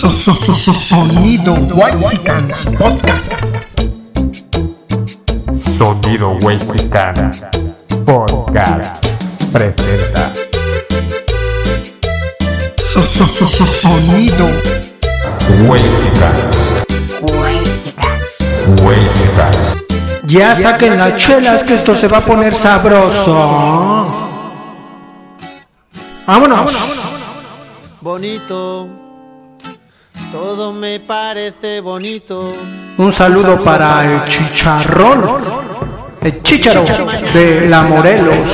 So- so- so- so- Sonido Whitesicans Podcast. Sonido Wexicana Podcast presenta So- so- so- so- Sonido Wexicans Wexicans Ya saquen las chelas que esto se va a poner sabroso. Vámonos. bonito. Todo me parece bonito. Un saludo para el chicharrón. El chicharo de la Morelos.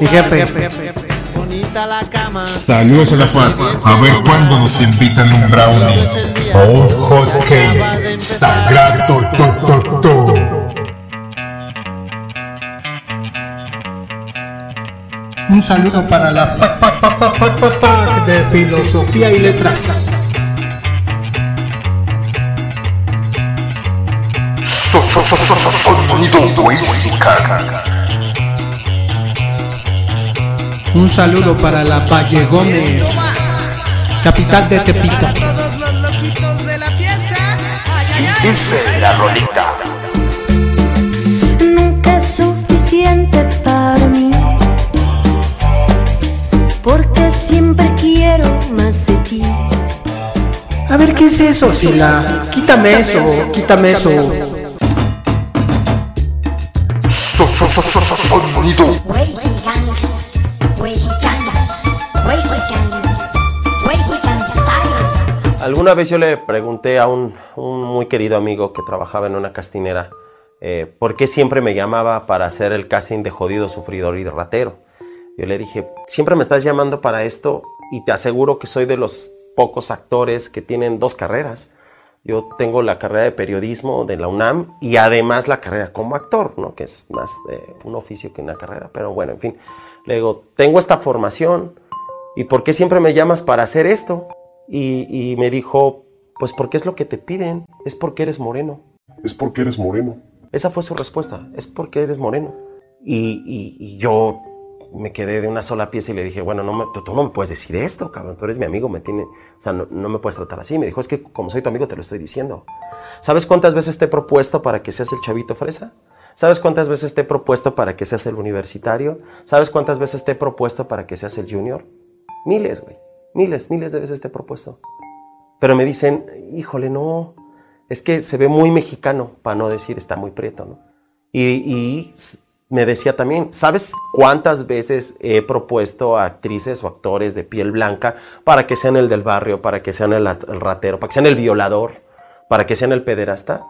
Mi jefe. Bonita la cama. Saludos a la FAD. A ver cuándo nos invitan un brownie o un hot cake. Sagrado to, to, to. Un saludo para la fac de filosofía y letras. Sonido. Un saludo para la Valle Gómez, capital de Tepito. Ay. Dice la rolita. nunca es suficiente para mí. Porque siempre quiero más de ti. A ver, ¿qué es eso, Sila? Quítame eso, quítame eso. Sonido. Alguna vez yo le pregunté a un, un muy querido amigo que trabajaba en una castinera eh, por qué siempre me llamaba para hacer el casting de jodido, sufridor y de ratero. Yo le dije, siempre me estás llamando para esto y te aseguro que soy de los pocos actores que tienen dos carreras. Yo tengo la carrera de periodismo de la UNAM y además la carrera como actor, ¿no? que es más de un oficio que una carrera. Pero bueno, en fin, le digo, tengo esta formación ¿y por qué siempre me llamas para hacer esto? Y, y me dijo, pues porque es lo que te piden, es porque eres moreno. Es porque eres moreno. Esa fue su respuesta, es porque eres moreno. Y, y- y yo me quedé de una sola pieza y le dije, bueno, no me- tú, tú no me puedes decir esto, cabrón, tú eres mi amigo, me tiene, o sea, no, no me puedes tratar así. Me dijo, es que como soy tu amigo te lo estoy diciendo. ¿Sabes cuántas veces te he propuesto para que seas el chavito fresa? ¿Sabes cuántas veces te he propuesto para que seas el universitario? ¿Sabes cuántas veces te he propuesto para que seas el junior? Miles, güey. Miles, miles de veces te he propuesto. Pero me dicen, híjole, no, es que se ve muy mexicano, para no decir está muy prieto, ¿no? Y, y me decía también, ¿sabes cuántas veces he propuesto a actrices o actores de piel blanca para que sean el del barrio, para que sean el, at- el ratero, para que sean el violador, para que sean el pederasta?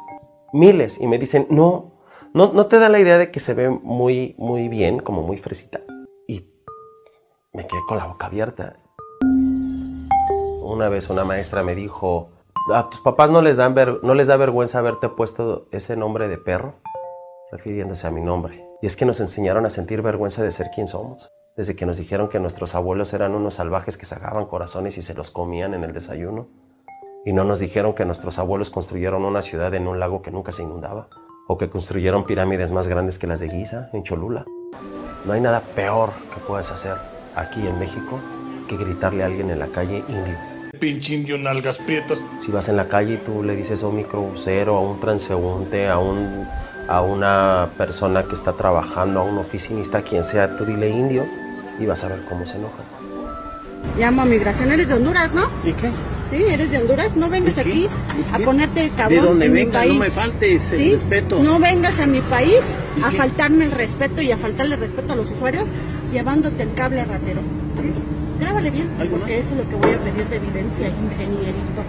Miles. Y me dicen, no, no, no te da la idea de que se ve muy, muy bien, como muy fresita. Y me quedé con la boca abierta. Una vez una maestra me dijo, ¿a tus papás no les, no les da vergüenza haberte puesto ese nombre de perro? Refiriéndose a mi nombre. Y es que nos enseñaron a sentir vergüenza de ser quien somos. Desde que nos dijeron que nuestros abuelos eran unos salvajes que sacaban corazones y se los comían en el desayuno. Y no nos dijeron que nuestros abuelos construyeron una ciudad en un lago que nunca se inundaba. O que construyeron pirámides más grandes que las de Giza, en Cholula. No hay nada peor que puedas hacer aquí en México que gritarle a alguien en la calle indio. Pinche indio nalgas prietas. Si vas en la calle y tú le dices a un microbusero, a un transeúnte, a, un, a una persona que está trabajando, a un oficinista, quien sea, tú dile indio y vas a ver cómo se enoja. Llamo a migración, eres de Honduras, ¿no? ¿Y qué? Sí, eres de Honduras, no vengas aquí ¿Y a ponerte cabrón De donde en mi país. no me faltes el ¿Sí? respeto. No vengas a mi país ¿Y a qué? faltarme el respeto y a faltarle respeto a los usuarios llevándote el cable ratero. ¿Sí? Grábale bien, ¿Algo porque más? eso es lo que voy a pedir de evidencia, ingenierito.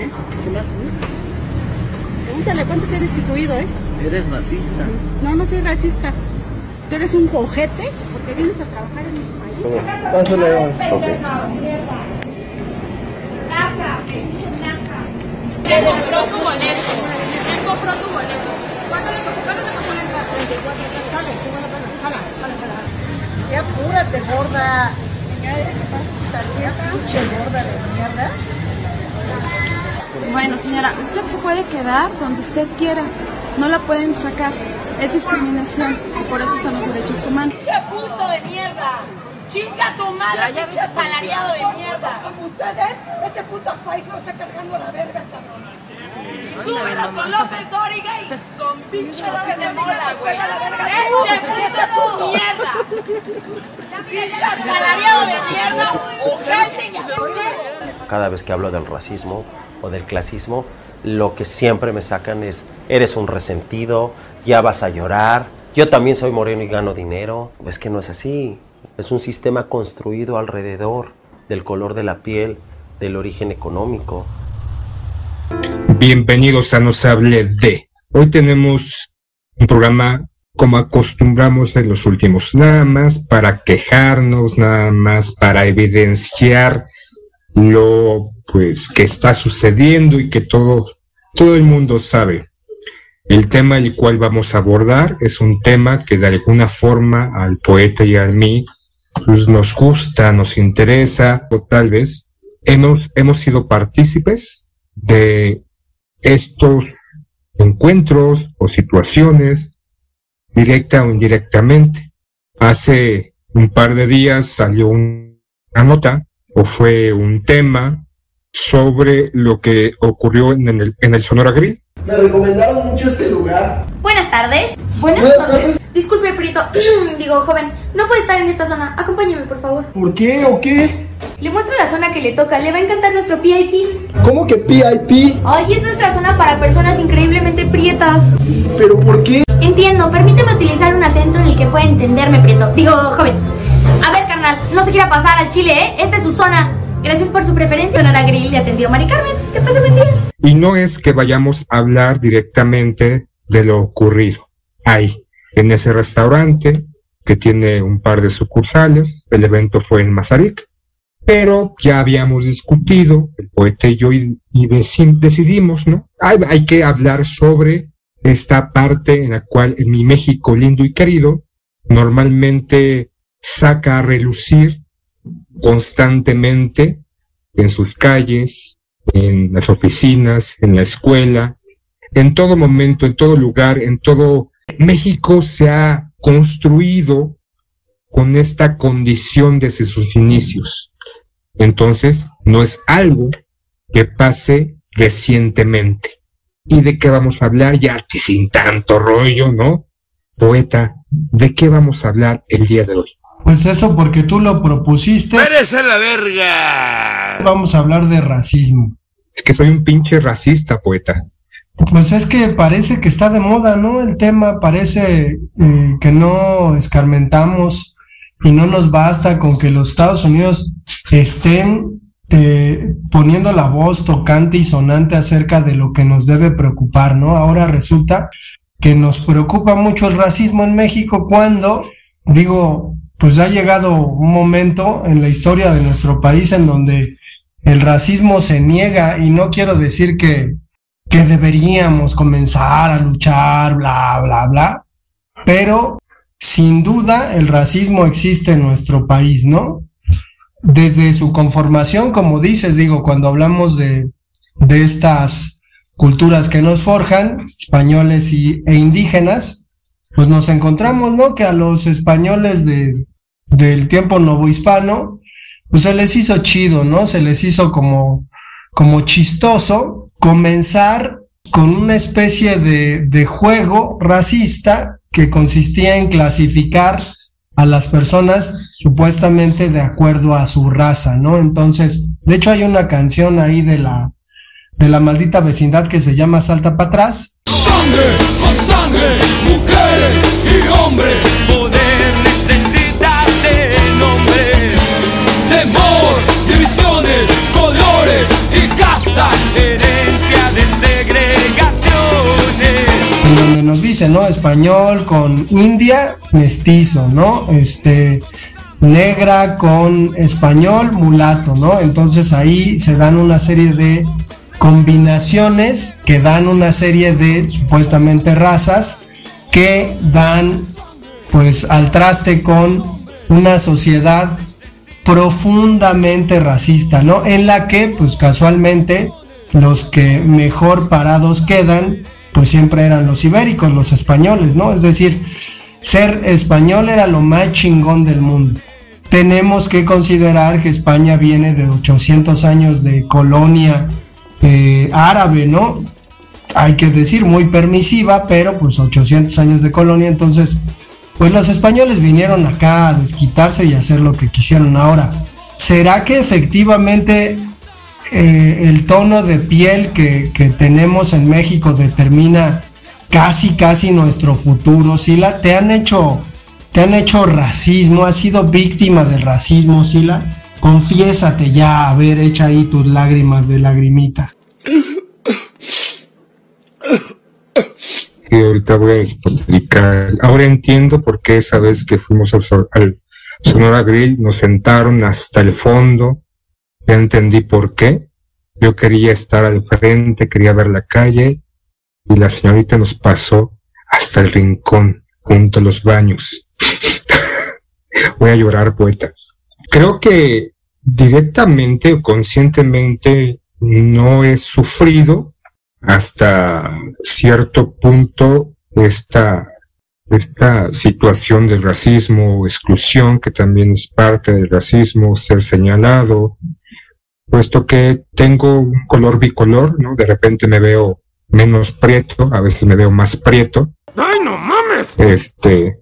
¿Eh? ¿Qué más? Pregúntale cuántos eres destituido, ¿eh? Eres racista. No, no soy racista. Tú eres un cojete porque vienes a trabajar en mi país. ¿Quién compró su boleto? ¿Quién compró su boleto? ¿Cuánto le costó? ¿Cuánto le costó la entrada? 34 Jala, jala, jala, jala. Ya apúrate, gorda. Pinche gorda de mierda. Bueno, señora, usted se puede quedar donde usted quiera. No la pueden sacar. Es discriminación y por eso son los derechos humanos. ¡Che puto de mierda! Chinga tu madre, pinche asalariado de mierda. Como ustedes, este puto país lo está cargando a la verga, cabrón. Y súbelo con López Dóriga y con pinche López de Mola, güey. Este puto es un mierda. Pinche asalariado de mierda, ojete y. Cada vez que hablo del racismo o del clasismo, lo que siempre me sacan es, eres un resentido, ya vas a llorar, yo también soy moreno y gano dinero. Es que no es así. Es un sistema construido alrededor del color de la piel, del origen económico. Bienvenidos a Nos Hable de. Hoy tenemos un programa como acostumbramos en los últimos, nada más para quejarnos, nada más para evidenciar lo pues que está sucediendo y que todo todo el mundo sabe. El tema el cual vamos a abordar es un tema que de alguna forma al poeta y a mí pues, nos gusta, nos interesa, o tal vez hemos, hemos sido partícipes de estos encuentros o situaciones, directa o indirectamente. Hace un par de días salió una nota o fue un tema sobre lo que ocurrió en el, en el Sonora Grill. Me recomendaron mucho este lugar. Buenas tardes. Buenas, Buenas tardes. tardes. Disculpe, Prieto. Digo, joven, no puede estar en esta zona. Acompáñeme, por favor. ¿Por qué o qué? Le muestro la zona que le toca. Le va a encantar nuestro VIP. ¿Cómo que PIP? Ay, es nuestra zona para personas increíblemente prietas. ¿Pero por qué? Entiendo. Permíteme utilizar un acento en el que pueda entenderme, Prieto. Digo, joven. A ver, no se quiera pasar al chile, ¿eh? Esta es su zona. Gracias por su preferencia. Sonora Grill le atendió Mari Carmen. Que pase buen día. Y no es que vayamos a hablar directamente de lo ocurrido. Ahí, en ese restaurante que tiene un par de sucursales, el evento fue en Mazarik, pero ya habíamos discutido, el poeta y yo, y, y deci- decidimos, ¿no? Hay, hay que hablar sobre esta parte en la cual en mi México lindo y querido normalmente saca a relucir constantemente en sus calles, en las oficinas, en la escuela, en todo momento, en todo lugar, en todo México se ha construido con esta condición desde sus inicios. Entonces, no es algo que pase recientemente. ¿Y de qué vamos a hablar? Ya sin tanto rollo, ¿no? Poeta, ¿de qué vamos a hablar el día de hoy? Pues eso porque tú lo propusiste. ¡Eres a la verga! Vamos a hablar de racismo. Es que soy un pinche racista, poeta. Pues es que parece que está de moda, ¿no? El tema parece eh, que no escarmentamos y no nos basta con que los Estados Unidos estén eh, poniendo la voz tocante y sonante acerca de lo que nos debe preocupar, ¿no? Ahora resulta que nos preocupa mucho el racismo en México cuando, digo, pues ha llegado un momento en la historia de nuestro país en donde el racismo se niega y no quiero decir que, que deberíamos comenzar a luchar, bla, bla, bla, pero sin duda el racismo existe en nuestro país, ¿no? Desde su conformación, como dices, digo, cuando hablamos de, de estas culturas que nos forjan, españoles y, e indígenas, pues nos encontramos, ¿no? Que a los españoles de, del tiempo novohispano, pues se les hizo chido, ¿no? Se les hizo como, como chistoso comenzar con una especie de, juego racista que consistía en clasificar a las personas supuestamente de acuerdo a su raza, ¿no? Entonces, de hecho hay una canción ahí de la de la maldita vecindad que se llama Salta para atrás. Sangre con sangre, mujeres y hombres. Colores y casta. Herencia de segregaciones. en donde nos dice, ¿no? Español con india, mestizo, ¿no? Este, negra con español, mulato, ¿no? Entonces ahí se dan una serie de combinaciones que dan una serie de supuestamente razas que dan pues al traste con una sociedad profundamente racista, ¿no? En la que pues casualmente los que mejor parados quedan pues siempre eran los ibéricos, los españoles, ¿no? Es decir, ser español era lo más chingón del mundo. tenemos que considerar que España viene de 800 años de colonia eh, árabe, ¿no? Hay que decir, muy permisiva, pero pues 800 años de colonia, entonces, pues los españoles vinieron acá a desquitarse y hacer lo que quisieron ahora. ¿Será que efectivamente eh, el tono de piel que, que tenemos en México determina casi, casi nuestro futuro? Sila, ¿te han hecho, te han hecho racismo? ¿Has sido víctima del racismo, Sila? Confiésate ya, a ver, echa ahí tus lágrimas de lagrimitas. Ahorita voy a explicar. Ahora entiendo por qué esa vez que fuimos al, al Sonora Grill nos sentaron hasta el fondo. Ya entendí por qué. Yo quería estar al frente, quería ver la calle y la señorita nos pasó hasta el rincón, junto a los baños. voy a llorar, poeta. Creo que directamente o conscientemente no he sufrido hasta cierto punto esta, esta situación de racismo o exclusión, que también es parte del racismo, ser señalado, puesto que tengo un color bicolor, ¿no? De repente me veo menos prieto, a veces me veo más prieto. ¡Ay, no mames! Este,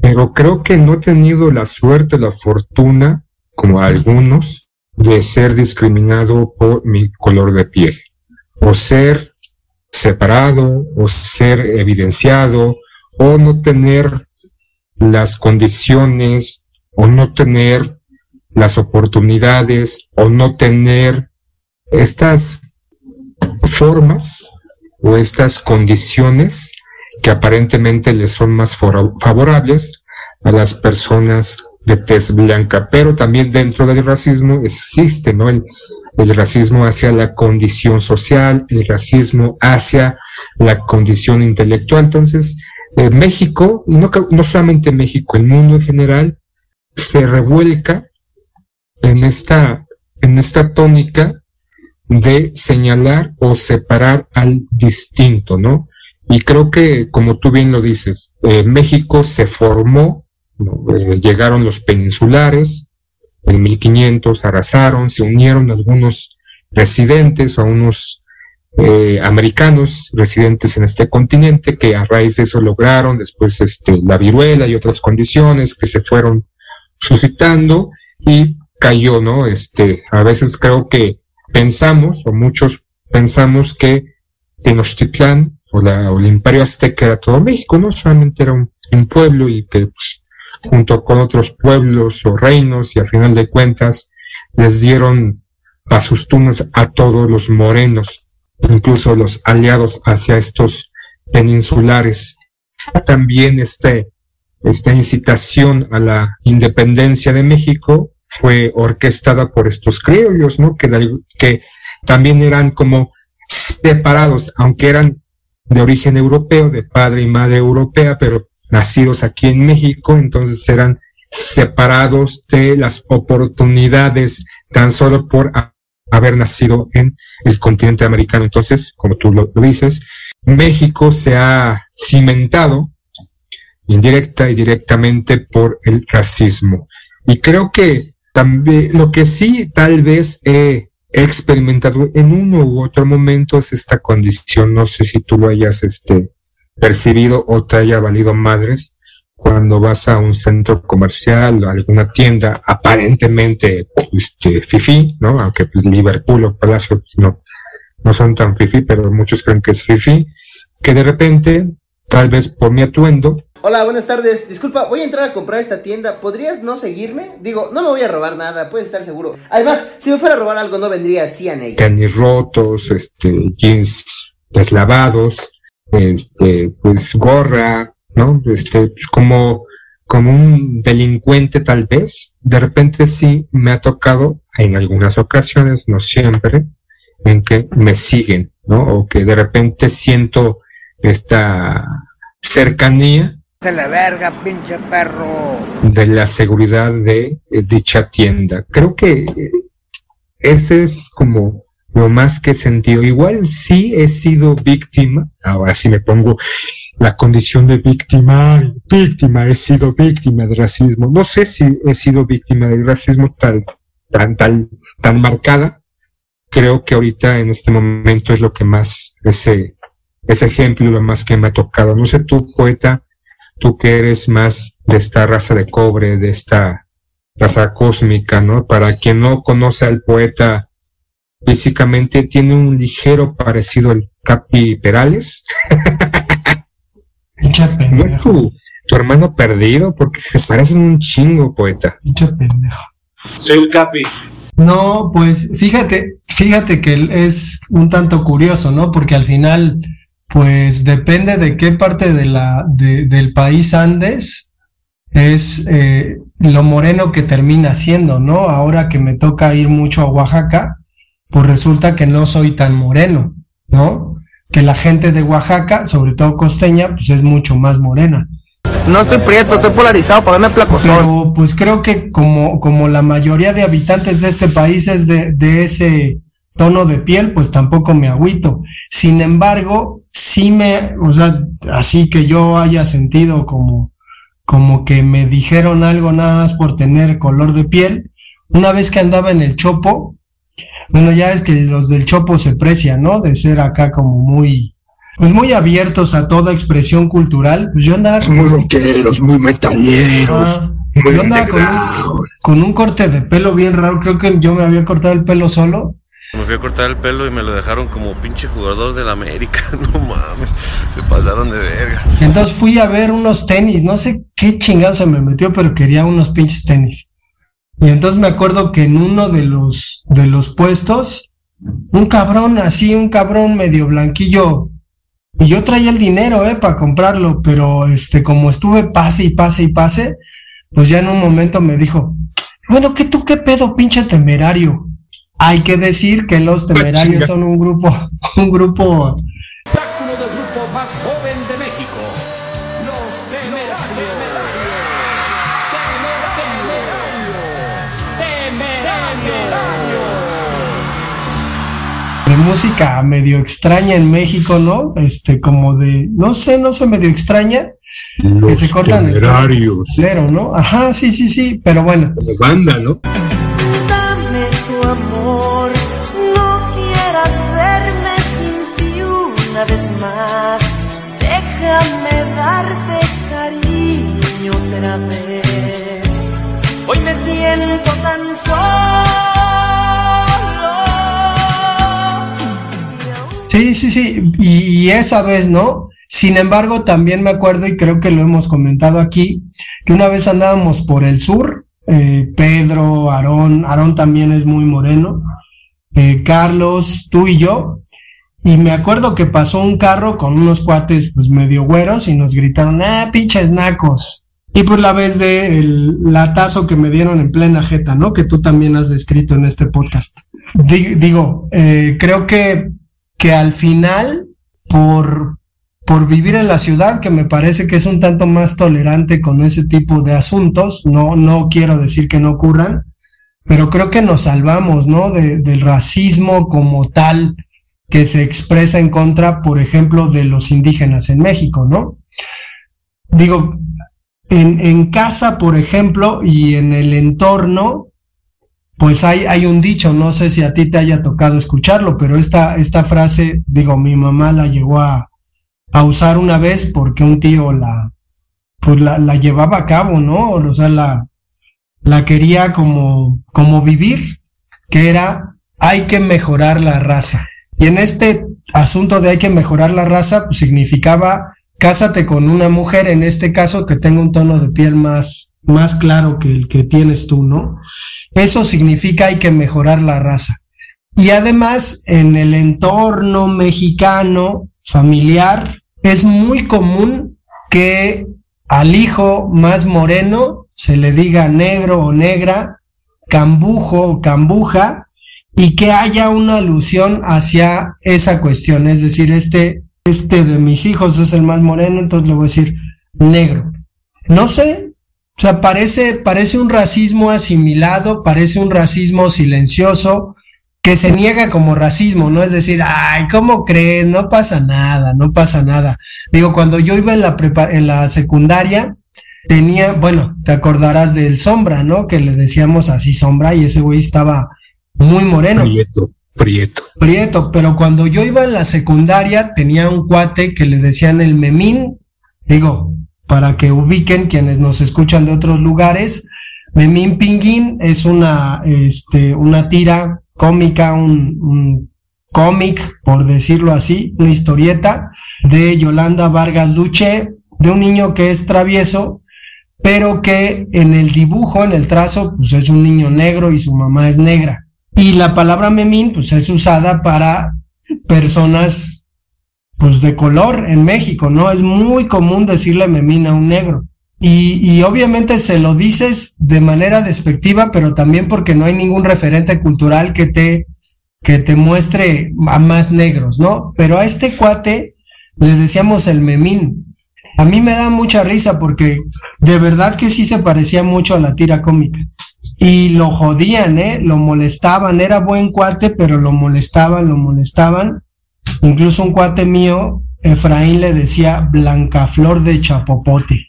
pero creo que no he tenido la suerte, la fortuna, como algunos, de ser discriminado por mi color de piel, o ser separado, o ser evidenciado, o no tener las condiciones, o no tener las oportunidades, o no tener estas formas o estas condiciones que aparentemente les son más favorables a las personas de tez blanca, pero también dentro del racismo existe, ¿no? El, el racismo hacia la condición social, el racismo hacia la condición intelectual. Entonces, eh, México, y no, no solamente México, el mundo en general, se revuelca en esta, en esta tónica de señalar o separar al distinto, ¿no? Y creo que, como tú bien lo dices, eh, México se formó. Eh, llegaron los peninsulares, en 1500 arrasaron, se unieron algunos residentes o unos eh, americanos residentes en este continente que a raíz de eso lograron después este, la viruela y otras condiciones que se fueron suscitando y cayó, ¿no? Este, a veces creo que pensamos, o muchos pensamos que Tenochtitlán o, la, o el Imperio Azteca era todo México, no solamente era un, pueblo y que pues, junto con otros pueblos o reinos y a final de cuentas les dieron pasustunas a todos los morenos, incluso los aliados hacia estos peninsulares. También este, esta incitación a la independencia de México fue orquestada por estos criollos, ¿no? Que también eran como separados, aunque eran de origen europeo, de padre y madre europea, pero nacidos aquí en México, entonces eran separados de las oportunidades tan solo por haber nacido en el continente americano. Entonces, como tú lo, lo dices, México se ha cimentado indirecta y directamente por el racismo. Y creo que también lo que sí tal vez he experimentado en uno u otro momento es esta condición, no sé si tú lo hayas este, percibido o te haya valido madres cuando vas a un centro comercial o alguna tienda aparentemente este, fifi, ¿no? Aunque pues, Liverpool o Palacio no, no son tan fifi, pero muchos creen que es fifi, que de repente, tal vez por mi atuendo, Hola, buenas tardes. Disculpa, voy a entrar a comprar esta tienda. ¿Podrías no seguirme? Digo, no me voy a robar nada, puedes estar seguro. Además, si me fuera a robar algo, no vendría así a ella. tenis rotos, este, jeans deslavados, este, pues gorra, ¿no? Este, pues, como, como un delincuente tal vez. De repente sí me ha tocado en algunas ocasiones, no siempre, en que me siguen, ¿no? O que de repente siento esta cercanía De la verga, pinche perro. de la seguridad de eh, dicha tienda. Creo que eh, ese es como lo más que he sentido. Igual sí he sido víctima, ahora sí me pongo la condición de víctima, víctima, he sido víctima del racismo. No sé si he sido víctima del racismo tal, tan, tan, tan marcada. Creo que ahorita en este momento es lo que más, ese, ese ejemplo, lo más que me ha tocado. No sé tú, poeta, tú que eres más de esta raza de cobre, de esta raza cósmica, ¿no? Para quien no conoce al poeta, físicamente tiene un ligero parecido al Capi Perales. no es tu, tu hermano perdido, porque se parecen un chingo, poeta. Pinche pendejo. Soy el Capi. No, pues fíjate, fíjate que es un tanto curioso, ¿no? Porque al final, pues depende de qué parte de la, de- del país andes, es eh, lo moreno que termina siendo, ¿no? Ahora que me toca ir mucho a Oaxaca, pues resulta que no soy tan moreno, ¿no? Que la gente de Oaxaca, sobre todo costeña, pues es mucho más morena. No estoy prieto, estoy polarizado, para verme placosón. Pero pues creo que como, como la mayoría de habitantes de este país es de, de ese tono de piel, pues tampoco me agüito. Sin embargo, sí me, o sea, así que yo haya sentido como, como que me dijeron algo nada más por tener color de piel. Una vez que andaba en el chopo, bueno, ya es que los del chopo se precian, ¿no? De ser acá como muy, pues muy abiertos a toda expresión cultural. Pues yo andaba Muy rockeros, muy metaleros. Ah, muy yo andaba con un, underground. con un corte de pelo bien raro. Creo que yo me había cortado el pelo solo. Me fui a cortar el pelo y me lo dejaron como pinche jugador del América. No mames, se pasaron de verga. Entonces fui a ver unos tenis. No sé qué chingada se me metió, pero quería unos pinches tenis. Y entonces me acuerdo que en uno de los, de los puestos, un cabrón así, un cabrón medio blanquillo. Y yo traía el dinero, eh, para comprarlo, pero este, como estuve pase y pase y pase, pues ya en un momento me dijo, bueno, ¿qué tú qué pedo, pinche temerario? Hay que decir que los temerarios chinga. son un grupo, un grupo Espectáculo del grupo más joven de música medio extraña en México, ¿no? Este, como de, no sé, no sé, medio extraña, que Los se cortan temerarios. ¿no? Ajá, sí, sí, sí, pero bueno. Como banda, ¿no? Sí, sí, sí, y, esa vez, ¿no? Sin embargo, también me acuerdo, y creo que lo hemos comentado aquí, que una vez andábamos por el sur, eh, Pedro, Aarón, Aarón también es muy moreno, eh, Carlos, tú y yo, y me acuerdo que pasó un carro con unos cuates pues medio güeros y nos gritaron, ah, pinches nacos. Y pues la vez de el latazo que me dieron en plena jeta, ¿no? Que tú también has descrito en este podcast. Di- digo, eh, creo que, que al final, por, por vivir en la ciudad, que me parece que es un tanto más tolerante con ese tipo de asuntos, no, no quiero decir que no ocurran, pero creo que nos salvamos, ¿no? De- del racismo como tal que se expresa en contra, por ejemplo, de los indígenas en México, ¿no? Digo, en, en casa, por ejemplo, y en el entorno, pues hay, hay un dicho, no sé si a ti te haya tocado escucharlo, pero esta, esta frase, digo, mi mamá la llegó a, a usar una vez porque un tío la, pues la, la llevaba a cabo, ¿no? O sea, la, la quería como, como vivir, que era, hay que mejorar la raza. Y en este asunto de hay que mejorar la raza, pues significaba, cásate con una mujer, en este caso, que tenga un tono de piel más, más claro que el que tienes tú, ¿no? Eso significa hay que mejorar la raza. Y además, en el entorno mexicano, familiar, es muy común que al hijo más moreno se le diga negro o negra, cambujo o cambuja, y que haya una alusión hacia esa cuestión. Es decir, este, este de mis hijos es el más moreno, entonces le voy a decir negro. No sé, o sea, parece, parece un racismo asimilado, parece un racismo silencioso, que se niega como racismo, ¿no? Es decir, ay, ¿cómo crees? No pasa nada, no pasa nada. Digo, cuando yo iba en la prepa en la secundaria, tenía, bueno, te acordarás del Sombra, ¿no? Que le decíamos así Sombra y ese güey estaba muy moreno. Prieto, prieto. Prieto, pero cuando yo iba en la secundaria tenía un cuate que le decían el Memín, digo, para que ubiquen quienes nos escuchan de otros lugares, Memín Pinguín es una, este, una tira cómica, un, un cómic, por decirlo así, una historieta de Yolanda Vargas Duche, de un niño que es travieso, pero que en el dibujo, en el trazo, pues es un niño negro y su mamá es negra. Y la palabra memín, pues es usada para personas, pues de color en México, ¿no? Es muy común decirle memín a un negro. Y, obviamente se lo dices de manera despectiva, pero también porque no hay ningún referente cultural que te, que te muestre a más negros, ¿no? Pero a este cuate le decíamos el memín. A mí me da mucha risa porque de verdad que sí se parecía mucho a la tira cómica. Y lo jodían, ¿eh? Lo molestaban. Era buen cuate, pero lo molestaban, lo molestaban. Incluso un cuate mío, Efraín, le decía Blancaflor de Chapopote.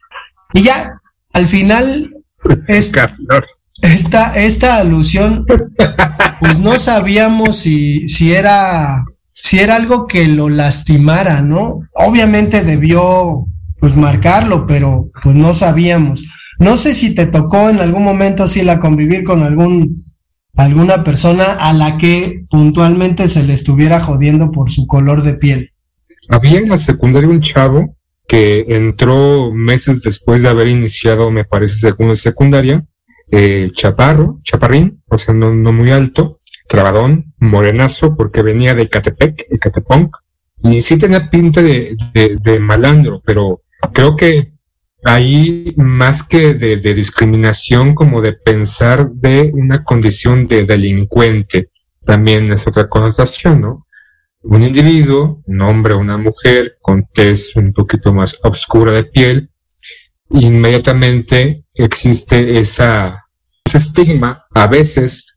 Y ya, al final, esta, esta, esta alusión, pues no sabíamos si, si era, si era algo que lo lastimara, ¿no? Obviamente debió, pues marcarlo, pero pues no sabíamos. No sé si te tocó en algún momento, si la convivir con algún, alguna persona a la que puntualmente se le estuviera jodiendo por su color de piel. Había en la secundaria un chavo que entró meses después de haber iniciado, me parece, segunda secundaria, eh, chaparro, chaparrín, o sea, no, no muy alto, trabadón, morenazo, porque venía de Catepec, de y sí tenía pinta de, de, de, malandro, pero creo que ahí más que de, de discriminación, como de pensar de una condición de delincuente, también es otra connotación, ¿no? un individuo, un hombre o una mujer con tez un poquito más oscura de piel, inmediatamente existe esa, ese estigma a veces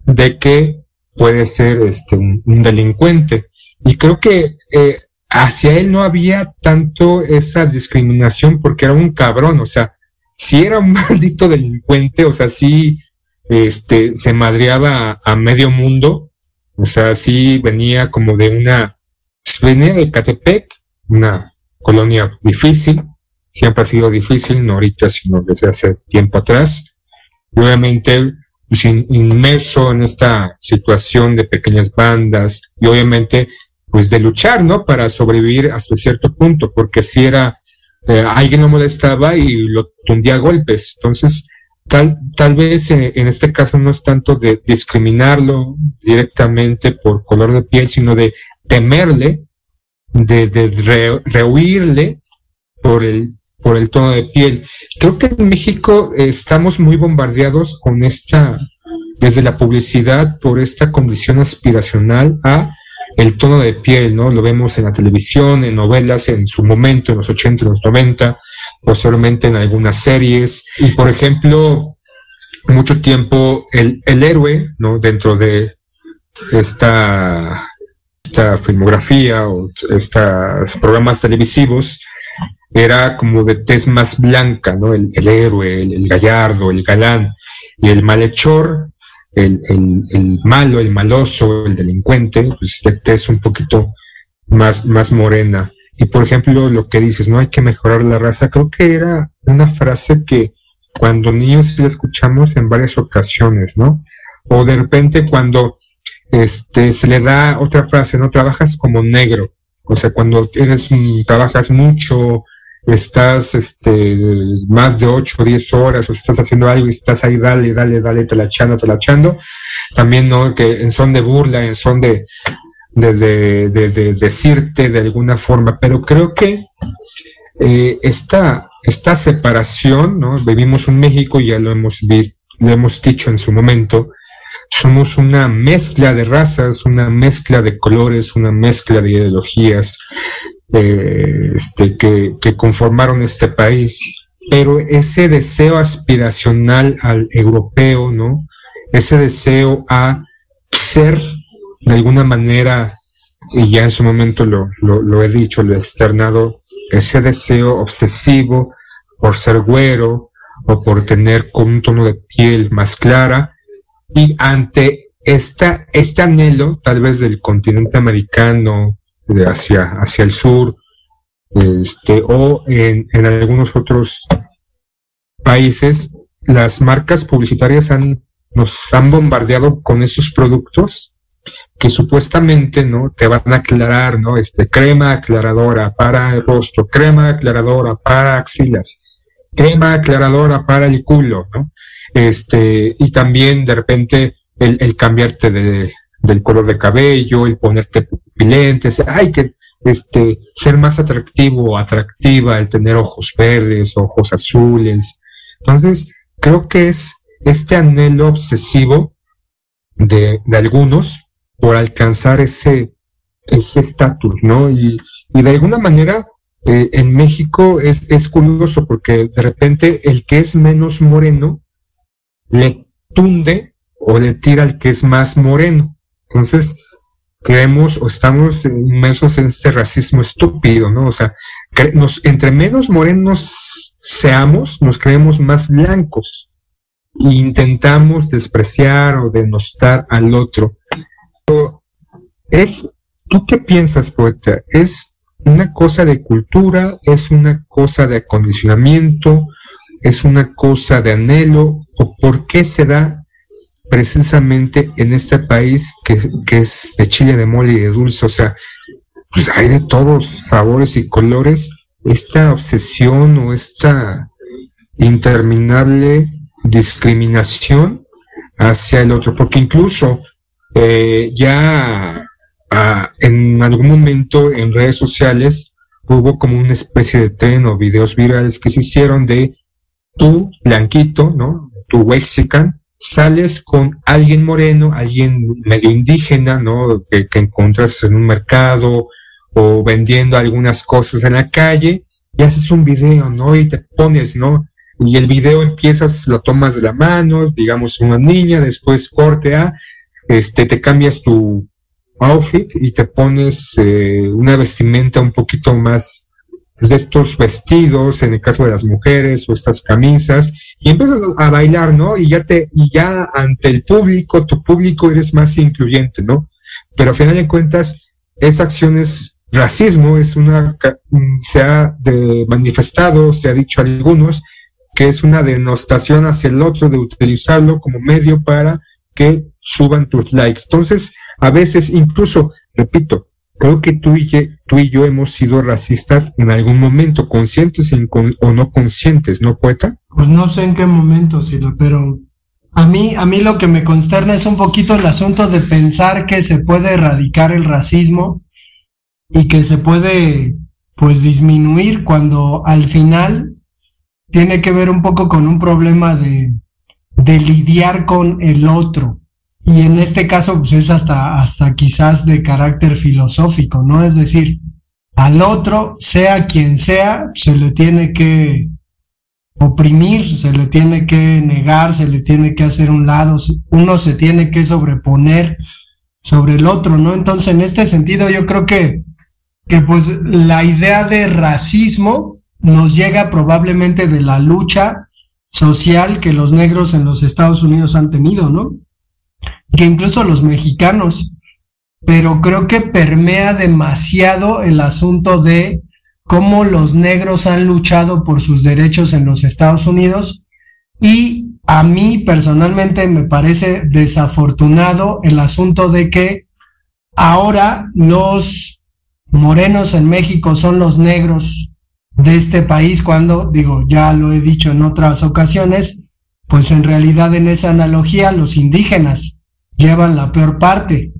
de que puede ser este, un, un delincuente. Y creo que eh, hacia él no había tanto esa discriminación porque era un cabrón, o sea, si era un maldito delincuente, o sea, si este, se madreaba a, a medio mundo, o sea, sí venía como de una, venía de Catepec, una colonia difícil, siempre ha sido difícil, no ahorita, sino desde hace tiempo atrás. Y obviamente, pues, inmerso en esta situación de pequeñas bandas y obviamente, pues de luchar, ¿no? Para sobrevivir hasta cierto punto, porque si era, eh, alguien lo molestaba y lo tundía a golpes. Entonces, Tal, tal vez eh, en este caso no es tanto de discriminarlo directamente por color de piel, sino de temerle, de, de re, rehuirle por el, por el tono de piel. Creo que en México estamos muy bombardeados con esta, desde la publicidad, por esta condición aspiracional a el tono de piel, ¿no? Lo vemos en la televisión, en novelas, en su momento, en los 80, en los 90, posteriormente en algunas series. Y por ejemplo, mucho tiempo el, el héroe, ¿no? Dentro de esta, esta filmografía o estos programas televisivos, era como de tez más blanca, ¿no? El, el héroe, el, el, gallardo, el galán. Y el malhechor, el, el, el malo, el maloso, el delincuente, pues de tez un poquito más, más morena. Y por ejemplo, lo que dices, no hay que mejorar la raza, creo que era una frase que cuando niños la escuchamos en varias ocasiones, ¿no? O de repente cuando este se le da otra frase, no trabajas como negro, o sea, cuando eres un, trabajas mucho, estás este más de 8 o 10 horas, o estás haciendo algo y estás ahí, dale, dale, dale, te la también no, que en son de burla, en son de, de, de, de, de, decirte de alguna forma, pero creo que eh, esta, esta separación, ¿no? Vivimos en México, ya lo hemos visto, lo hemos dicho en su momento, somos una mezcla de razas, una mezcla de colores, una mezcla de ideologías este, que, conformaron este país, pero ese deseo aspiracional al europeo, ¿no? Ese deseo a ser de alguna manera, y ya en su momento lo, lo, lo he dicho, lo he externado, ese deseo obsesivo por ser güero o por tener con un tono de piel más clara, y ante esta, este anhelo, tal vez del continente americano, hacia, hacia el sur, este, o en, en algunos otros países, las marcas publicitarias han, nos han bombardeado con esos productos que supuestamente no te van a aclarar, ¿no? Este crema aclaradora para el rostro, crema aclaradora para axilas, crema aclaradora para el culo, ¿no? Este, y también de repente el, el cambiarte de, del color de cabello, el ponerte pupilentes, hay que este, ser más atractivo atractiva, el tener ojos verdes, ojos azules. Entonces, creo que es este anhelo obsesivo de, de algunos por alcanzar ese ese estatus, ¿no? Y, y, de alguna manera eh, en México es, es curioso porque de repente el que es menos moreno le tunde o le tira al que es más moreno. Entonces, creemos o estamos inmersos en este racismo estúpido, ¿no? O sea, nos, entre menos morenos seamos, nos creemos más blancos e intentamos despreciar o denostar al otro. Es, ¿tú qué piensas, poeta? ¿Es una cosa de cultura? ¿Es una cosa de acondicionamiento? ¿Es una cosa de anhelo? ¿O por qué se da precisamente en este país que, que es de chile de mole y de dulce? O sea, pues hay de todos sabores y colores esta obsesión o esta interminable discriminación hacia el otro, porque incluso eh, ya ah, en algún momento en redes sociales hubo como una especie de tren o videos virales que se hicieron de tú, blanquito, ¿no? Tu mexican, sales con alguien moreno, alguien medio indígena, ¿no? Que, que encuentras en un mercado o vendiendo algunas cosas en la calle y haces un video, ¿no? Y te pones, ¿no? Y el video empiezas, lo tomas de la mano, digamos una niña, después corte a, este, te cambias tu outfit y te pones eh, una vestimenta un poquito más de estos vestidos, en el caso de las mujeres, o estas camisas, y empiezas a bailar, ¿no? Y ya te, y ya ante el público, tu público eres más incluyente, ¿no? Pero a final de cuentas, esa acción es racismo, es una, se ha de manifestado, se ha dicho a algunos, que es una denostación hacia el otro, de utilizarlo como medio para que suban tus likes. Entonces, a veces, incluso, repito, creo que tú y, tú y yo hemos sido racistas en algún momento, conscientes o no conscientes, ¿no, poeta? Pues no sé en qué momento, Silo, pero a mí, a mí lo que me consterna es un poquito el asunto de pensar que se puede erradicar el racismo y que se puede, pues, disminuir cuando al final tiene que ver un poco con un problema de lidiar con el otro. Y en este caso, pues es hasta, hasta quizás de carácter filosófico, ¿no? Es decir, al otro, sea quien sea, se le tiene que oprimir, se le tiene que negar, se le tiene que hacer un lado, uno se tiene que sobreponer sobre el otro, ¿no? Entonces, en este sentido, yo creo que, que pues la idea de racismo nos llega probablemente de la lucha social que los negros en los Estados Unidos han tenido, ¿no? Que incluso los mexicanos, pero creo que permea demasiado el asunto de cómo los negros han luchado por sus derechos en los Estados Unidos. Y a mí personalmente me parece desafortunado el asunto de que ahora los morenos en México son los negros de este país cuando, digo, ya lo he dicho en otras ocasiones, pues en realidad en esa analogía los indígenas llevan la peor parte.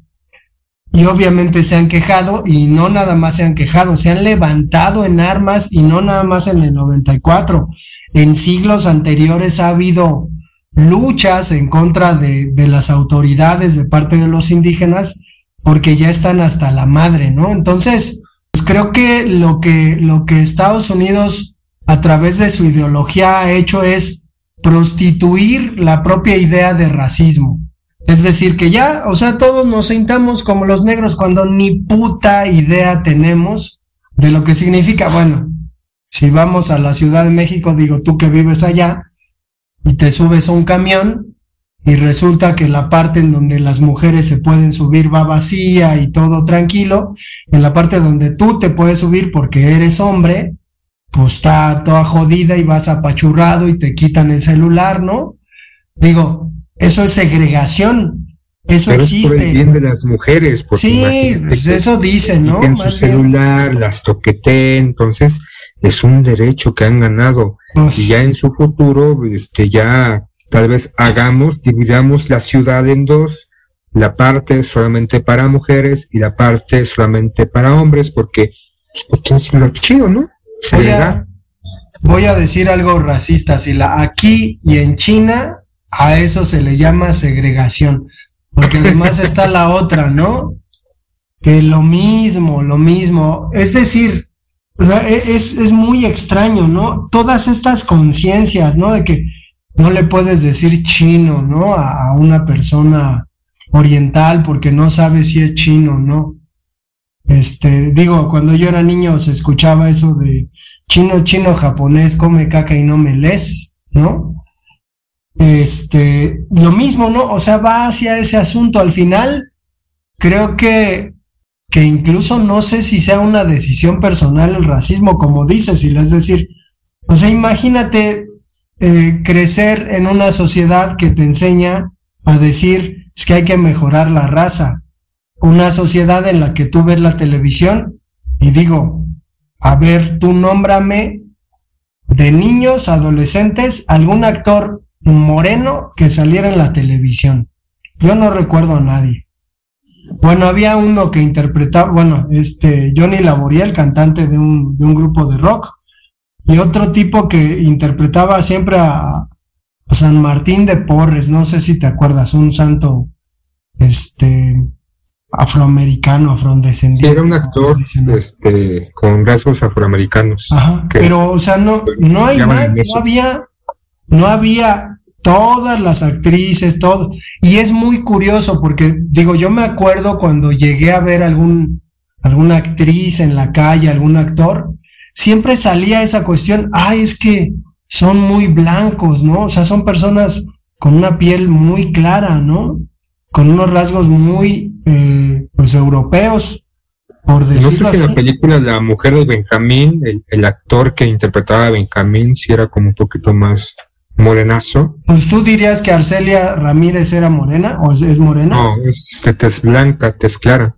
Y obviamente se han quejado y no nada más se han quejado, se han levantado en armas y no nada más en el 94. En siglos anteriores ha habido luchas en contra de, de las autoridades de parte de los indígenas porque ya están hasta la madre, ¿no? Entonces, pues creo que lo que lo que Estados Unidos a través de su ideología ha hecho es prostituir la propia idea de racismo. Es decir, que ya, o sea, todos nos sentamos como los negros cuando ni puta idea tenemos de lo que significa. Bueno, si vamos a la Ciudad de México, digo tú que vives allá y te subes a un camión y resulta que la parte en donde las mujeres se pueden subir va vacía y todo tranquilo, en la parte donde tú te puedes subir porque eres hombre, pues está toda jodida y vas apachurrado y te quitan el celular, ¿no? Digo, eso es segregación. Eso Pero es por existe. el bien de las mujeres, porque Sí, pues eso dicen, ¿no? quiten su Más bien. celular, las toqueteen, entonces es un derecho que han ganado. Pues y ya en su futuro, este, ya tal vez hagamos, dividamos la ciudad en dos, la parte solamente para mujeres y la parte solamente para hombres, porque, porque es lo chido, ¿no? Se Voy a, voy a decir algo racista. Si la aquí y en China, a eso se le llama segregación. Porque además está la otra, ¿no? Que lo mismo, lo mismo. Es decir, e- es, es muy extraño, ¿no? Todas estas conciencias, ¿no? De que no le puedes decir chino, ¿no? A, a una persona oriental porque no sabe si es chino o no. Este, digo, cuando yo era niño se escuchaba eso de chino, chino, japonés, come caca y no me lees, ¿no? Este, lo mismo, ¿no? O sea, va hacia ese asunto. Al final, creo que, que incluso no sé si sea una decisión personal el racismo, como dices, y es decir, o sea, imagínate eh, crecer en una sociedad que te enseña a decir es que hay que mejorar la raza. Una sociedad en la que tú ves la televisión y digo, a ver, tú nómbrame de niños, adolescentes, algún actor moreno que saliera en la televisión. Yo no recuerdo a nadie. Bueno, había uno que interpretaba, bueno, este, Johnny Laboriel, cantante de un, de un grupo de rock, y otro tipo que interpretaba siempre a, a San Martín de Porres, no sé si te acuerdas, un santo, este, afroamericano, Sí, afrodescendiente. era un actor este, con rasgos afroamericanos. Ajá, pero, o sea, no, no hay más, no había, no había todas las actrices, todo. Y es muy curioso porque, digo, yo me acuerdo cuando llegué a ver algún, alguna actriz en la calle, algún actor, siempre salía esa cuestión, ay, es que son muy blancos, ¿no? O sea, son personas con una piel muy clara, ¿no? Con unos rasgos muy, eh, pues, europeos, por No sé decirlo si en así. la película La mujer de Benjamín, el, el actor que interpretaba a Benjamín, si era como un poquito más morenazo. Pues tú dirías que Arcelia Ramírez era morena o es, es morena. No, es de tez blanca, tez clara.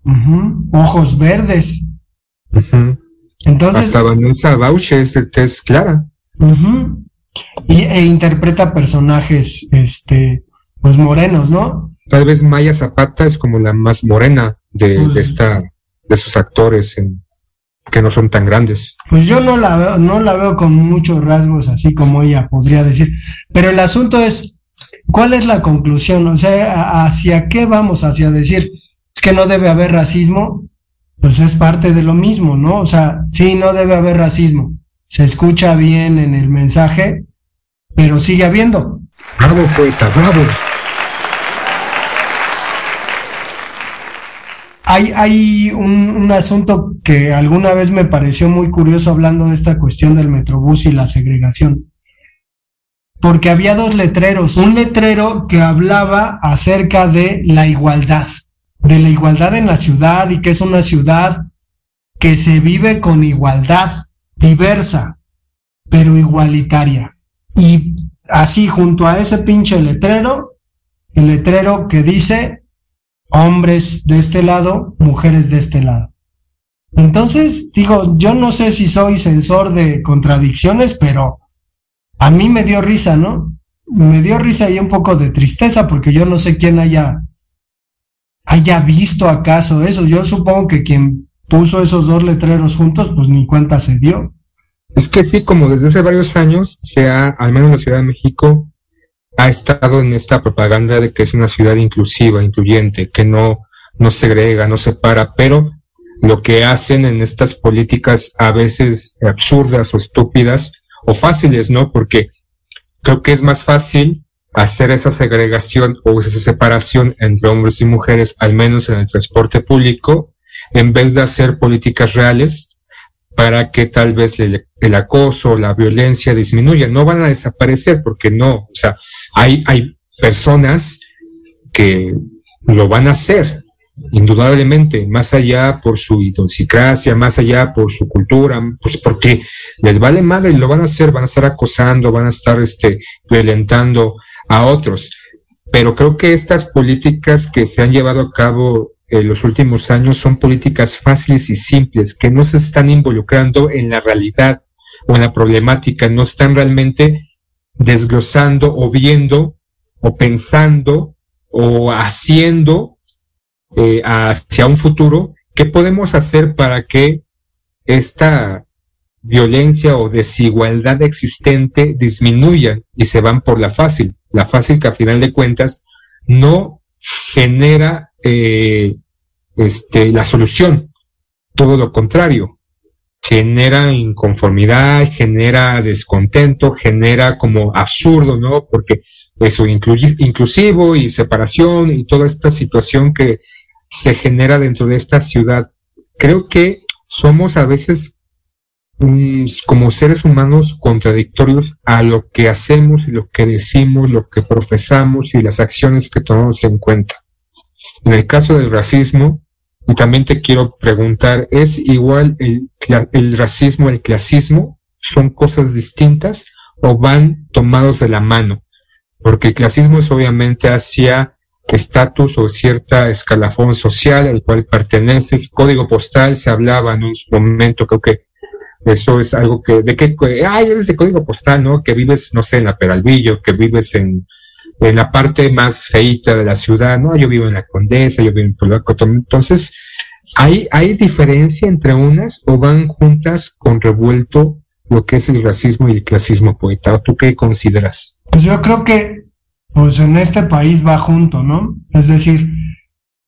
Ojos verdes. Ujú. Entonces, Hasta Vanessa Bauche es de tez clara. y, e interpreta personajes, este, pues morenos, ¿no? Tal vez Maya Zapata es como la más morena de, Pues de esta, de esos actores en- que no son tan grandes. Pues yo no la veo, no la veo con muchos rasgos así como ella podría decir. Pero el asunto es, ¿cuál es la conclusión? O sea, ¿a- ¿hacia qué vamos? Hacia decir, es que no debe haber racismo, pues es parte de lo mismo, ¿no? O sea, sí, no debe haber racismo. Se escucha bien en el mensaje, pero sigue habiendo. Bravo, poeta, bravo. Hay, hay un, un asunto que alguna vez me pareció muy curioso hablando de esta cuestión del metrobús y la segregación. Porque había dos letreros. Un letrero que hablaba acerca de la igualdad, de la igualdad en la ciudad y que es una ciudad que se vive con igualdad, diversa, pero igualitaria. Y así junto a ese pinche letrero, el letrero que dice hombres de este lado, mujeres de este lado. Entonces, digo, yo no sé si soy censor de contradicciones, pero a mí me dio risa, ¿no? Me dio risa y un poco de tristeza porque yo no sé quién haya haya visto acaso eso. Yo supongo que quien puso esos dos letreros juntos, pues ni cuenta se dio. Es que sí, como desde hace varios años, se ha, al menos la Ciudad de México, ha estado en esta propaganda de que es una ciudad inclusiva, incluyente, que no, no segrega, no separa, pero lo que hacen en estas políticas a veces absurdas o estúpidas o fáciles, ¿no? Porque creo que es más fácil hacer esa segregación o esa separación entre hombres y mujeres, al menos en el transporte público, en vez de hacer políticas reales para que tal vez el, el acoso, la violencia disminuya. No van a desaparecer porque no, o sea, hay, hay personas que lo van a hacer, indudablemente, más allá por su idiosincrasia, más allá por su cultura, pues porque les vale madre y lo van a hacer, van a estar acosando, van a estar este, violentando a otros. Pero creo que estas políticas que se han llevado a cabo en los últimos años son políticas fáciles y simples, que no se están involucrando en la realidad o en la problemática, no están realmente desglosando o viendo o pensando o haciendo eh, hacia un futuro, ¿qué podemos hacer para que esta violencia o desigualdad existente disminuya y se van por la fácil? La fácil que a final de cuentas no genera eh, este, la solución, todo lo contrario, genera inconformidad, genera descontento, genera como absurdo, ¿no? Porque eso, inclusivo y separación y toda esta situación que se genera dentro de esta ciudad. Creo que somos a veces mm, como seres humanos contradictorios a lo que hacemos y lo que decimos, lo que profesamos y las acciones que tomamos en cuenta. En el caso del racismo, y también te quiero preguntar, ¿es igual el, el racismo, el clasismo? ¿Son cosas distintas o van tomados de la mano? Porque el clasismo es obviamente hacia estatus o cierta escalafón social al cual perteneces. Código postal se hablaba en un momento, creo que eso es algo que, de que, ay, eres de código postal, ¿no? Que vives, no sé, en la Peralvillo, que vives en, en la parte más feita de la ciudad, ¿no? Yo vivo en la Condesa, yo vivo en Polaco. Entonces, ¿hay, ¿hay diferencia entre unas o van juntas con revuelto lo que es el racismo y el clasismo poeta? ¿Tú qué consideras? Pues yo creo que pues en este país va junto, ¿no? Es decir,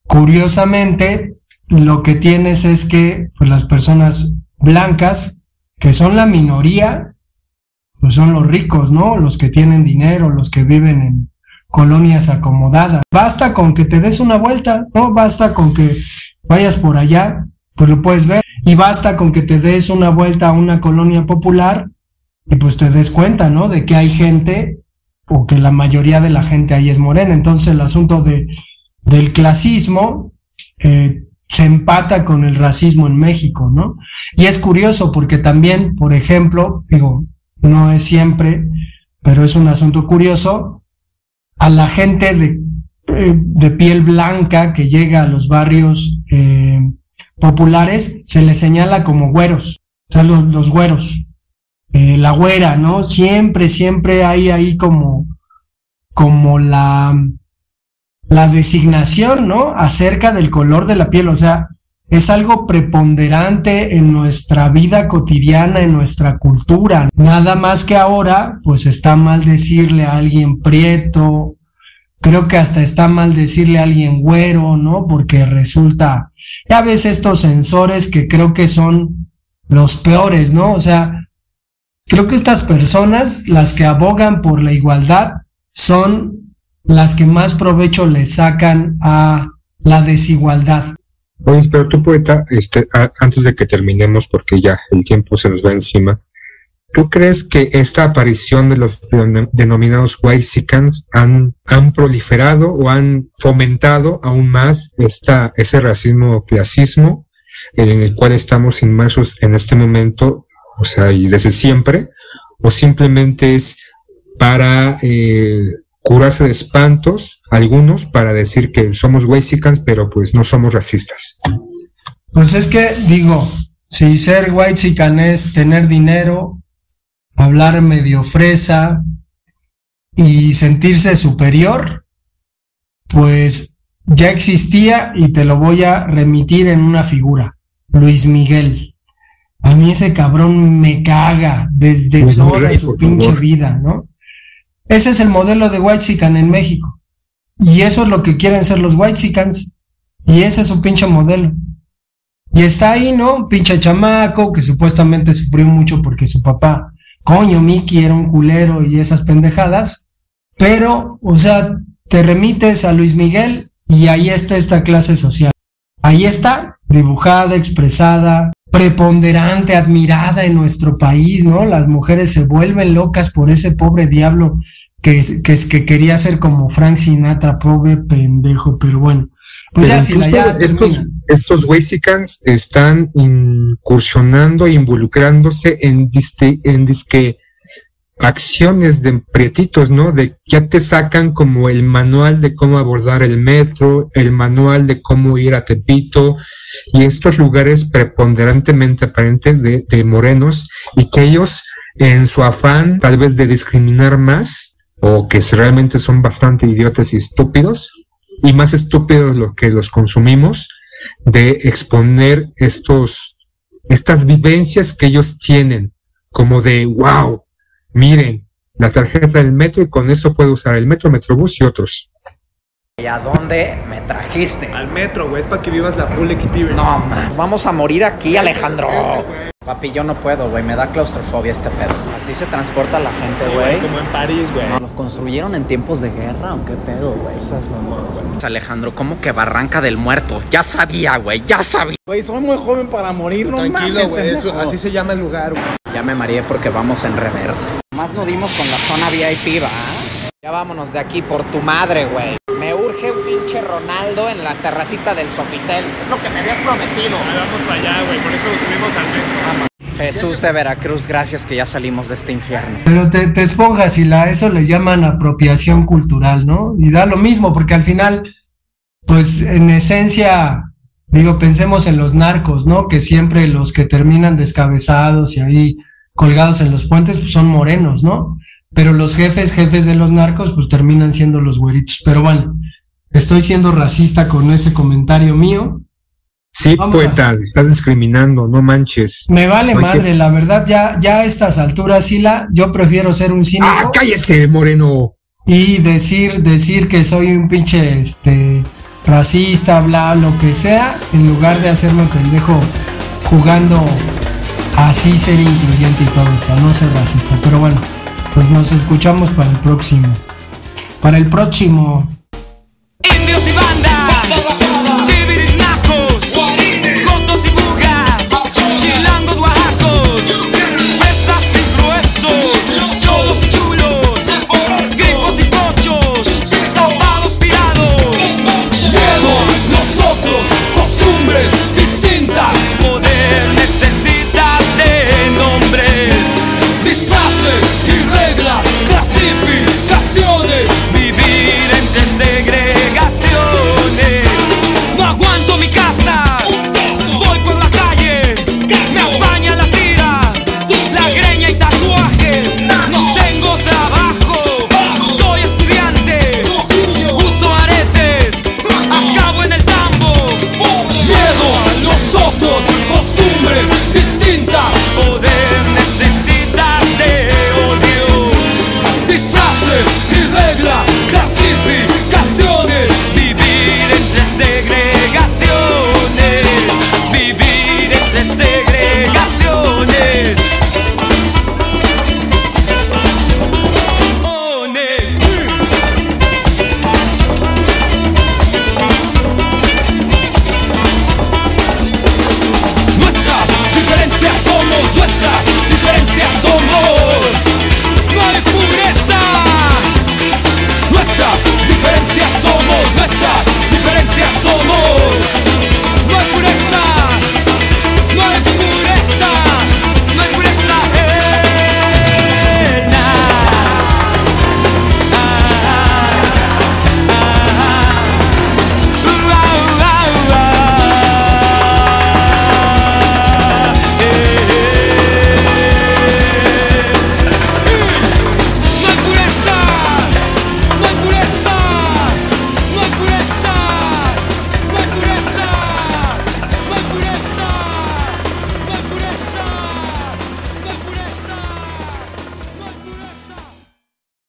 curiosamente, lo que tienes es que pues, las personas blancas, que son la minoría, pues son los ricos, ¿no? Los que tienen dinero, los que viven en colonias acomodadas. Basta con que te des una vuelta, ¿no? Basta con que vayas por allá, pues lo puedes ver. Y basta con que te des una vuelta a una colonia popular y pues te des cuenta, ¿no? De que hay gente o que la mayoría de la gente ahí es morena. Entonces el asunto de, del clasismo eh, se empata con el racismo en México, ¿no? Y es curioso porque también, por ejemplo, digo, no es siempre, pero es un asunto curioso, a la gente de, eh, de piel blanca que llega a los barrios eh, populares se le señala como güeros, o sea, los, los güeros. Eh, la güera, ¿no? Siempre, siempre hay ahí como, como la, la designación, ¿no? Acerca del color de la piel, o sea, es algo preponderante en nuestra vida cotidiana, en nuestra cultura. Nada más que ahora, pues está mal decirle a alguien prieto, creo que hasta está mal decirle a alguien güero, ¿no? Porque resulta, ya ves estos sensores que creo que son los peores, ¿no? O sea, Creo que estas personas, las que abogan por la igualdad, son las que más provecho le sacan a la desigualdad. Oye, pero tú, poeta, este, antes de que terminemos, porque ya el tiempo se nos va encima, ¿tú crees que esta aparición de los denominados Whitesicans han, han proliferado o han fomentado aún más esta, ese racismo o clasismo en el cual estamos inmersos en este momento o sea, y desde siempre, o simplemente es para eh, curarse de espantos, algunos, para decir que somos whitexicans, pero pues no somos racistas. Pues es que, digo, si ser whitexican es tener dinero, hablar medio fresa y sentirse superior, pues ya existía y te lo voy a remitir en una figura, Luis Miguel. A mí ese cabrón me caga desde Pues toda su pinche vida, ¿no? Ese es el modelo de Whitezican en México. Y eso es lo que quieren ser los Whitezicans. Y ese es su pinche modelo. Y está ahí, ¿no? Pinche chamaco que supuestamente sufrió mucho porque su papá, coño, Mickey era un culero y esas pendejadas. pero, o sea, te remites a Luis Miguel y ahí está esta clase social. Ahí está, dibujada, expresada, preponderante, admirada en nuestro país, ¿no? Las mujeres se vuelven locas por ese pobre diablo que, que, que quería ser como Frank Sinatra, pobre pendejo, pero bueno. Pues Pero ya, si la ya estos, estos Wexicans están incursionando e involucrándose en, en disque acciones de prietitos, ¿no? De ya te sacan como el manual de cómo abordar el metro, el manual de cómo ir a Tepito, y estos lugares preponderantemente aparentes de, de morenos, y que ellos, en su afán tal vez de discriminar más, o que realmente son bastante idiotas y estúpidos, y más estúpidos lo que los consumimos, de exponer estos, estas vivencias que ellos tienen, como de, wow, miren, la tarjeta del metro y con eso puedo usar el metro, metrobús y otros. ¿Y a dónde me trajiste? Al metro, güey, es para que vivas la full experience. No, man, vamos a morir aquí, Alejandro. Papi, yo no puedo, güey, me da claustrofobia este pedo. Así se transporta la gente, Sí, güey. como en París, güey. ¿Lo construyeron en tiempos de guerra o qué pedo, güey? Esas mamón, güey. Alejandro, ¿cómo que Barranca del Muerto? Ya sabía, güey, ya sabía. Güey, soy muy joven para morir, no Tranquilo, mames, güey, así se llama el lugar, güey. Ya me mareé porque vamos en reversa. Más no dimos con la zona VIP, ¿va? Ya vámonos de aquí por tu madre, güey. Me urge un pinche Ronaldo en la terracita del Sofitel. Es lo que me habías prometido. vamos para allá, güey, por eso subimos al metro. Jesús de Veracruz, gracias que ya salimos de este infierno. Pero te, te esponjas y la, eso le llaman apropiación cultural, ¿no? Y da lo mismo, porque al final, pues en esencia, digo, pensemos en los narcos, ¿no? Que siempre los que terminan descabezados y ahí colgados en los puentes, pues son morenos, ¿no? Pero los jefes, jefes de los narcos, pues terminan siendo los güeritos. Pero bueno, estoy siendo racista con ese comentario mío. Sí, Vamos a- poeta, estás discriminando, no manches. Me vale No hay que- madre, la verdad, ya, ya a estas alturas, Sila, yo prefiero ser un cínico. ¡Ah, cállese, Moreno! y decir decir que soy un pinche este racista, bla, lo que sea, en lugar de hacerme pendejo jugando así ser incluyente y todo esto, no ser racista. Pero bueno, pues nos escuchamos para el próximo. Para el próximo.